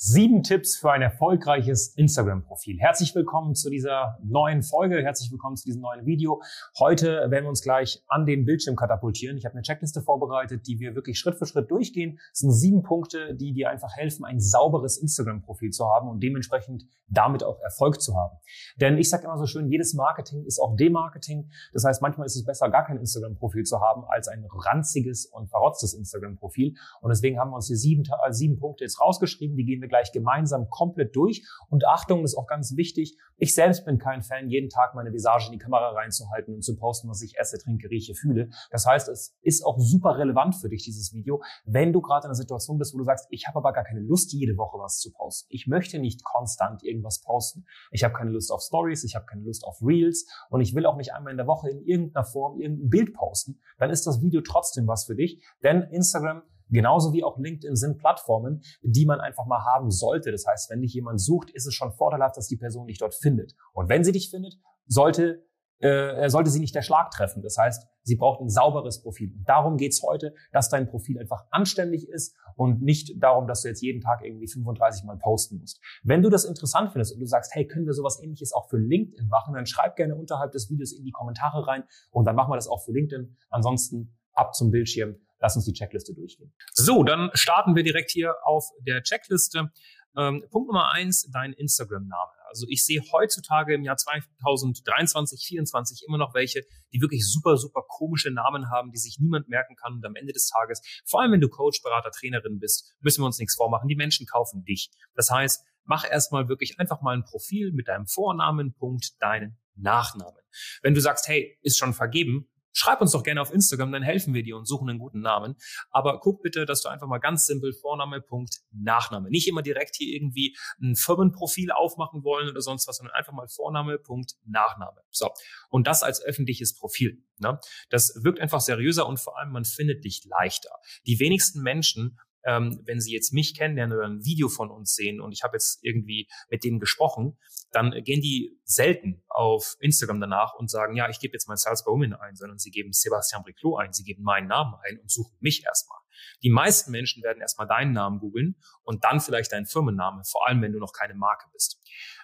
Sieben Tipps für ein erfolgreiches Instagram-Profil. Herzlich willkommen zu dieser neuen Folge. Herzlich willkommen zu diesem neuen Video. Heute werden wir uns gleich an den Bildschirm katapultieren. Ich habe eine Checkliste vorbereitet, die wir wirklich Schritt für Schritt durchgehen. Es sind sieben Punkte, die dir einfach helfen, ein sauberes Instagram-Profil zu haben und dementsprechend damit auch Erfolg zu haben. Denn ich sage immer so schön, jedes Marketing ist auch Demarketing. Das heißt, manchmal ist es besser, gar kein Instagram-Profil zu haben, als ein ranziges und verrotztes Instagram-Profil. Und deswegen haben wir uns hier sieben, äh, sieben Punkte jetzt rausgeschrieben. Die gehen wir gleich gemeinsam komplett durch. Und Achtung, ist auch ganz wichtig. Ich selbst bin kein Fan, jeden Tag meine Visage in die Kamera reinzuhalten und zu posten, was ich esse, trinke, rieche, fühle. Das heißt, es ist auch super relevant für dich, dieses Video, wenn du gerade in einer Situation bist, wo du sagst, ich habe aber gar keine Lust, jede Woche was zu posten. Ich möchte nicht konstant irgendwas posten. Ich habe keine Lust auf Stories, ich habe keine Lust auf Reels und ich will auch nicht einmal in der Woche in irgendeiner Form irgendein Bild posten. Dann ist das Video trotzdem was für dich, denn Instagram Genauso wie auch LinkedIn sind Plattformen, die man einfach mal haben sollte. Das heißt, wenn dich jemand sucht, ist es schon vorteilhaft, dass die Person dich dort findet. Und wenn sie dich findet, sollte äh, sollte sie nicht der Schlag treffen. Das heißt, sie braucht ein sauberes Profil. Und darum geht's heute, dass dein Profil einfach anständig ist und nicht darum, dass du jetzt jeden Tag irgendwie 35 Mal posten musst. Wenn du das interessant findest und du sagst, hey, können wir sowas ähnliches auch für LinkedIn machen, dann schreib gerne unterhalb des Videos in die Kommentare rein und dann machen wir das auch für LinkedIn. Ansonsten ab zum Bildschirm Lass uns die Checkliste durchgehen. So, dann starten wir direkt hier auf der Checkliste. Ähm, Punkt Nummer eins, dein Instagram-Name. Also ich sehe heutzutage im Jahr 2023, 2024 immer noch welche, die wirklich super, super komische Namen haben, die sich niemand merken kann. Und am Ende des Tages, vor allem wenn du Coach, Berater, Trainerin bist, müssen wir uns nichts vormachen. Die Menschen kaufen dich. Das heißt, mach erstmal wirklich einfach mal ein Profil mit deinem Vornamen, Punkt, deinen Nachnamen. Wenn du sagst, hey, ist schon vergeben, Schreib uns doch gerne auf Instagram, dann helfen wir dir und suchen einen guten Namen. Aber guck bitte, dass du einfach mal ganz simpel Vorname, Punkt, Nachname. Nicht immer direkt hier irgendwie ein Firmenprofil aufmachen wollen oder sonst was, sondern einfach mal Vorname, Punkt, Nachname. So. Und das als öffentliches Profil. Ne? Das wirkt einfach seriöser und vor allem man findet dich leichter. Die wenigsten Menschen ähm, wenn Sie jetzt mich kennenlernen oder ein Video von uns sehen und ich habe jetzt irgendwie mit denen gesprochen, dann gehen die selten auf Instagram danach und sagen, ja, ich gebe jetzt mein by Women ein, sondern sie geben Sebastian Briclot ein, sie geben meinen Namen ein und suchen mich erstmal. Die meisten Menschen werden erstmal deinen Namen googeln und dann vielleicht deinen Firmenname, vor allem wenn du noch keine Marke bist.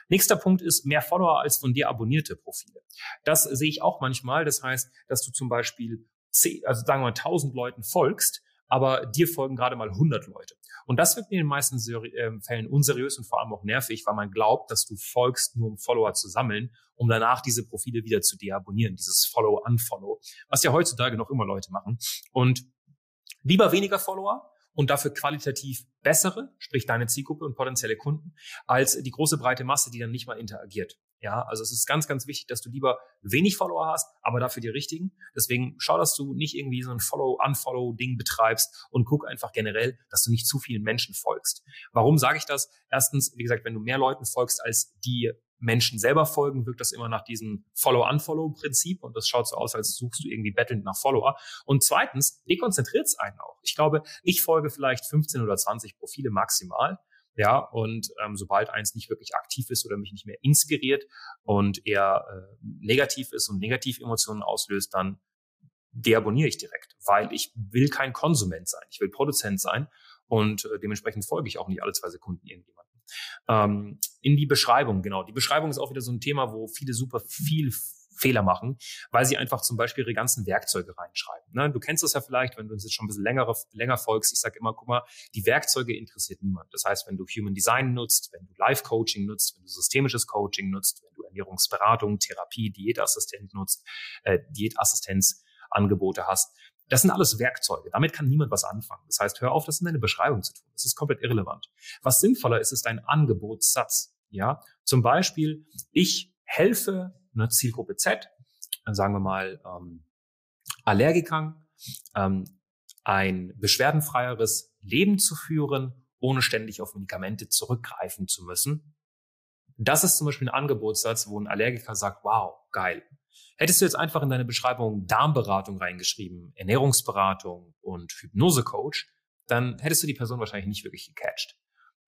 Nächster Punkt ist mehr Follower als von dir abonnierte Profile. Das sehe ich auch manchmal. Das heißt, dass du zum Beispiel, also sagen wir mal, 1000 Leuten folgst aber dir folgen gerade mal 100 Leute. Und das wird in den meisten äh, Fällen unseriös und vor allem auch nervig, weil man glaubt, dass du folgst, nur um Follower zu sammeln, um danach diese Profile wieder zu deabonnieren, dieses Follow-Unfollow, was ja heutzutage noch immer Leute machen. Und lieber weniger Follower, und dafür qualitativ bessere, sprich deine Zielgruppe und potenzielle Kunden, als die große breite Masse, die dann nicht mal interagiert. Ja, also es ist ganz, ganz wichtig, dass du lieber wenig Follower hast, aber dafür die richtigen. Deswegen schau, dass du nicht irgendwie so ein Follow-Unfollow-Ding betreibst und guck einfach generell, dass du nicht zu vielen Menschen folgst. Warum sage ich das? Erstens, wie gesagt, wenn du mehr Leuten folgst, als die Menschen selber folgen, wirkt das immer nach diesem Follow-Unfollow-Prinzip und das schaut so aus, als suchst du irgendwie bettelnd nach Follower. Und zweitens, dekonzentriert es einen auch. Ich glaube, ich folge vielleicht 15 oder 20 Profile maximal ja, und ähm, sobald eins nicht wirklich aktiv ist oder mich nicht mehr inspiriert und eher äh, negativ ist und Negativemotionen auslöst, dann deabonniere ich direkt, weil ich will kein Konsument sein. Ich will Produzent sein und äh, dementsprechend folge ich auch nicht alle zwei Sekunden irgendjemandem. Ähm, in die Beschreibung, genau. Die Beschreibung ist auch wieder so ein Thema, wo viele super viel Fehler machen, weil sie einfach zum Beispiel ihre ganzen Werkzeuge reinschreiben. Ne? Du kennst das ja vielleicht, wenn du uns jetzt schon ein bisschen länger, länger folgst. Ich sage immer, guck mal, die Werkzeuge interessiert niemand. Das heißt, wenn du Human Design nutzt, wenn du Life Coaching nutzt, wenn du systemisches Coaching nutzt, wenn du Ernährungsberatung, Therapie, Diätassistent nutzt, äh, Diätassistenzangebote hast, das sind alles Werkzeuge. Damit kann niemand was anfangen. Das heißt, hör auf, das in deine Beschreibung zu tun. Das ist komplett irrelevant. Was sinnvoller ist, ist ein Angebotssatz. Ja, zum Beispiel, ich helfe ne, Zielgruppe Z, sagen wir mal ähm, Allergikern, ähm, ein beschwerdenfreieres Leben zu führen, ohne ständig auf Medikamente zurückgreifen zu müssen. Das ist zum Beispiel ein Angebotssatz, wo ein Allergiker sagt, wow, geil. Hättest du jetzt einfach in deine Beschreibung Darmberatung reingeschrieben, Ernährungsberatung und Hypnosecoach, dann hättest du die Person wahrscheinlich nicht wirklich gecatcht.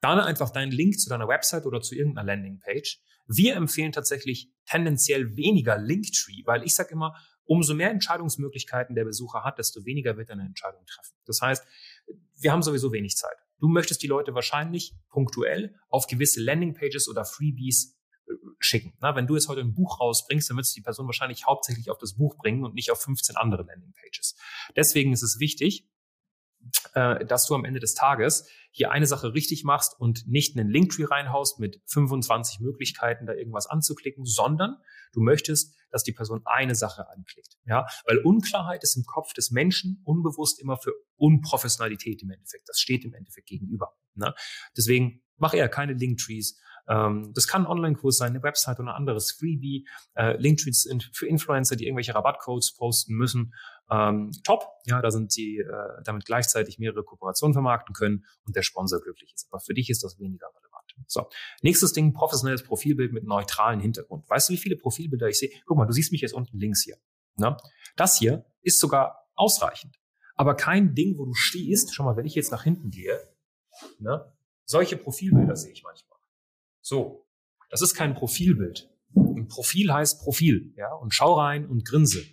Dann einfach deinen Link zu deiner Website oder zu irgendeiner Landingpage. Wir empfehlen tatsächlich tendenziell weniger Linktree, weil ich sage immer, umso mehr Entscheidungsmöglichkeiten der Besucher hat, desto weniger wird er eine Entscheidung treffen. Das heißt, wir haben sowieso wenig Zeit. Du möchtest die Leute wahrscheinlich punktuell auf gewisse Landingpages oder Freebies äh, schicken. Na, wenn du jetzt heute ein Buch rausbringst, dann wird die Person wahrscheinlich hauptsächlich auf das Buch bringen und nicht auf 15 andere Landingpages. Deswegen ist es wichtig, äh, dass du am Ende des Tages hier eine Sache richtig machst und nicht einen Linktree reinhaust mit 25 Möglichkeiten, da irgendwas anzuklicken, sondern du möchtest, dass die Person eine Sache anklickt. Ja, weil Unklarheit ist im Kopf des Menschen unbewusst immer für Unprofessionalität im Endeffekt. Das steht im Endeffekt gegenüber. Ne? Deswegen mach eher keine Linktrees, ähm, das kann ein Online-Kurs sein, eine Website oder ein anderes Freebie. Äh, Linktrees sind für Influencer, die irgendwelche Rabattcodes posten müssen. Ähm, top, ja, da sind sie äh, damit gleichzeitig mehrere Kooperationen vermarkten können und der Sponsor glücklich ist. Aber für dich ist das weniger relevant. So, nächstes Ding, professionelles Profilbild mit neutralen Hintergrund. Weißt du, wie viele Profilbilder ich sehe? Guck mal, du siehst mich jetzt unten links hier. Ne? Das hier ist sogar ausreichend. Aber kein Ding, wo du stehst, schau mal, wenn ich jetzt nach hinten gehe, ne? solche Profilbilder sehe ich manchmal. So, das ist kein Profilbild. Ein Profil heißt Profil, ja, und schau rein und grinse.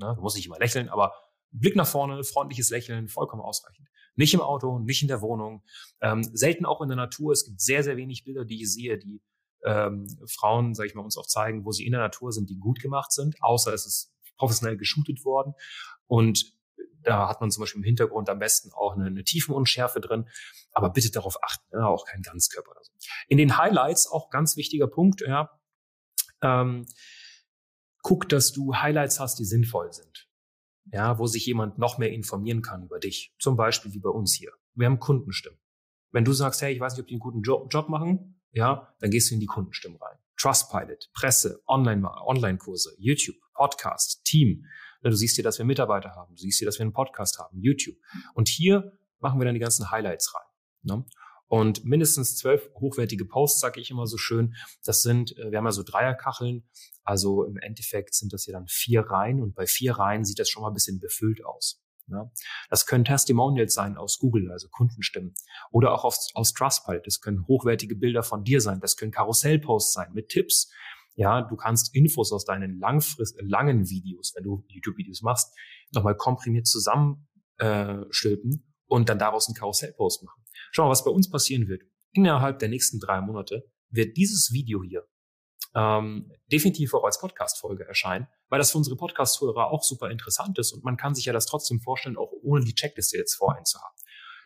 Ne? Du musst nicht immer lächeln, aber Blick nach vorne, freundliches Lächeln, vollkommen ausreichend. Nicht im Auto, nicht in der Wohnung, ähm, selten auch in der Natur. Es gibt sehr, sehr wenig Bilder, die ich sehe, die ähm, Frauen, sage ich mal, uns auch zeigen, wo sie in der Natur sind, die gut gemacht sind, außer es ist professionell geshootet worden. Und da hat man zum Beispiel im Hintergrund am besten auch eine, eine Tiefenunschärfe drin. Aber bitte darauf achten, ja, auch kein Ganzkörper oder so. In den Highlights auch ganz wichtiger Punkt, ja, ähm, guck, dass du Highlights hast, die sinnvoll sind. Ja, wo sich jemand noch mehr informieren kann über dich. Zum Beispiel wie bei uns hier. Wir haben Kundenstimmen. Wenn du sagst, hey, ich weiß nicht, ob die einen guten Job, Job machen, ja, dann gehst du in die Kundenstimmen rein. Trustpilot, Presse, Online-Kurse, YouTube, Podcast, Team, Ne, du siehst hier, dass wir Mitarbeiter haben. Du siehst hier, dass wir einen Podcast haben, YouTube. Und hier machen wir dann die ganzen Highlights rein. Ne? Und mindestens zwölf hochwertige Posts, sage ich immer so schön. Das sind, äh, wir haben ja so Dreierkacheln. Also im Endeffekt sind das hier dann vier Reihen. Und bei vier Reihen sieht das schon mal ein bisschen befüllt aus. Ne? Das können Testimonials sein aus Google, also Kundenstimmen. Oder auch aus, aus Trustpilot. Das können hochwertige Bilder von dir sein. Das können Karussellposts sein mit Tipps. Ja, du kannst Infos aus deinen langfrist langen Videos, wenn du YouTube-Videos machst, nochmal komprimiert zusammenstülpen äh, und dann daraus einen Karussellpost machen. Schau mal, was bei uns passieren wird. Innerhalb der nächsten drei Monate wird dieses Video hier ähm, definitiv auch als Podcast-Folge erscheinen, weil das für unsere Podcast-Hörer auch super interessant ist und man kann sich ja das trotzdem vorstellen, auch ohne die Checkliste jetzt vorhin zu haben.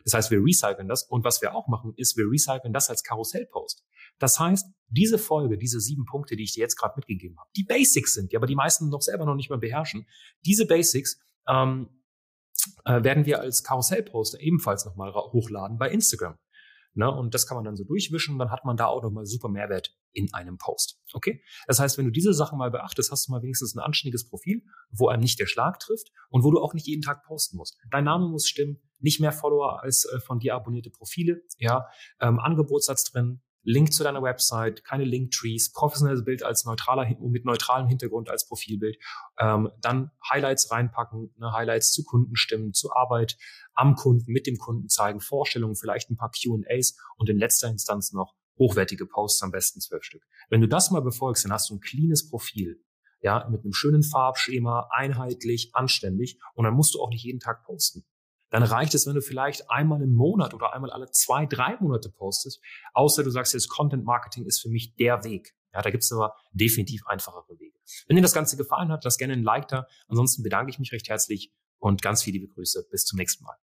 Das heißt, wir recyceln das und was wir auch machen, ist, wir recyceln das als Karussellpost. Das heißt, diese Folge, diese sieben Punkte, die ich dir jetzt gerade mitgegeben habe, die Basics sind, die aber die meisten noch selber noch nicht mal beherrschen, diese Basics ähm, äh, werden wir als Karussellposter ebenfalls nochmal hochladen bei Instagram. Ne? Und das kann man dann so durchwischen, dann hat man da auch nochmal super Mehrwert in einem Post. Okay? Das heißt, wenn du diese Sachen mal beachtest, hast du mal wenigstens ein anständiges Profil, wo einem nicht der Schlag trifft und wo du auch nicht jeden Tag posten musst. Dein Name muss stimmen, nicht mehr Follower als äh, von dir abonnierte Profile, ja, ähm, Angebotssatz drin, Link zu deiner Website, keine Linktrees, professionelles Bild als neutraler mit neutralem Hintergrund als Profilbild, ähm, dann Highlights reinpacken, ne, Highlights zu Kundenstimmen, zu Arbeit am Kunden, mit dem Kunden zeigen, Vorstellungen, vielleicht ein paar Q&As und in letzter Instanz noch hochwertige Posts, am besten zwölf Stück. Wenn du das mal befolgst, dann hast du ein cleanes Profil, ja, mit einem schönen Farbschema, einheitlich, anständig und dann musst du auch nicht jeden Tag posten dann reicht es, wenn du vielleicht einmal im Monat oder einmal alle zwei, drei Monate postest, außer du sagst jetzt, Content Marketing ist für mich der Weg. Ja, da gibt es aber definitiv einfachere Wege. Wenn dir das Ganze gefallen hat, lass gerne ein Like da. Ansonsten bedanke ich mich recht herzlich und ganz viele liebe Grüße. Bis zum nächsten Mal.